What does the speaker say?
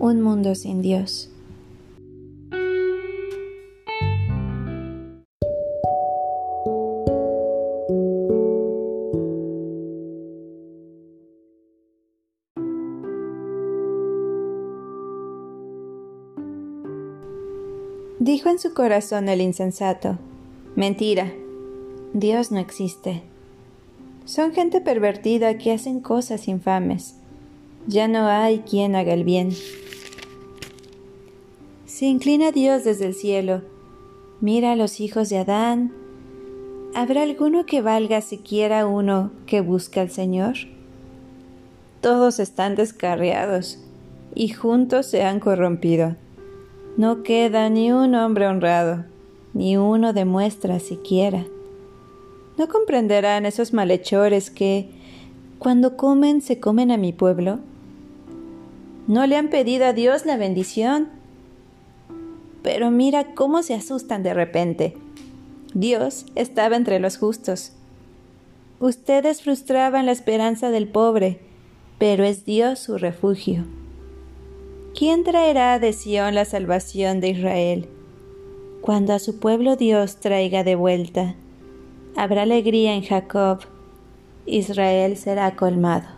Un mundo sin Dios. Dijo en su corazón el insensato, Mentira, Dios no existe. Son gente pervertida que hacen cosas infames ya no hay quien haga el bien. Se inclina Dios desde el cielo, mira a los hijos de Adán. ¿Habrá alguno que valga siquiera uno que busca al Señor? Todos están descarriados y juntos se han corrompido. No queda ni un hombre honrado, ni uno demuestra siquiera. ¿No comprenderán esos malhechores que, cuando comen, se comen a mi pueblo? No le han pedido a Dios la bendición. Pero mira cómo se asustan de repente. Dios estaba entre los justos. Ustedes frustraban la esperanza del pobre, pero es Dios su refugio. ¿Quién traerá de Sión la salvación de Israel? Cuando a su pueblo Dios traiga de vuelta, habrá alegría en Jacob, Israel será colmado.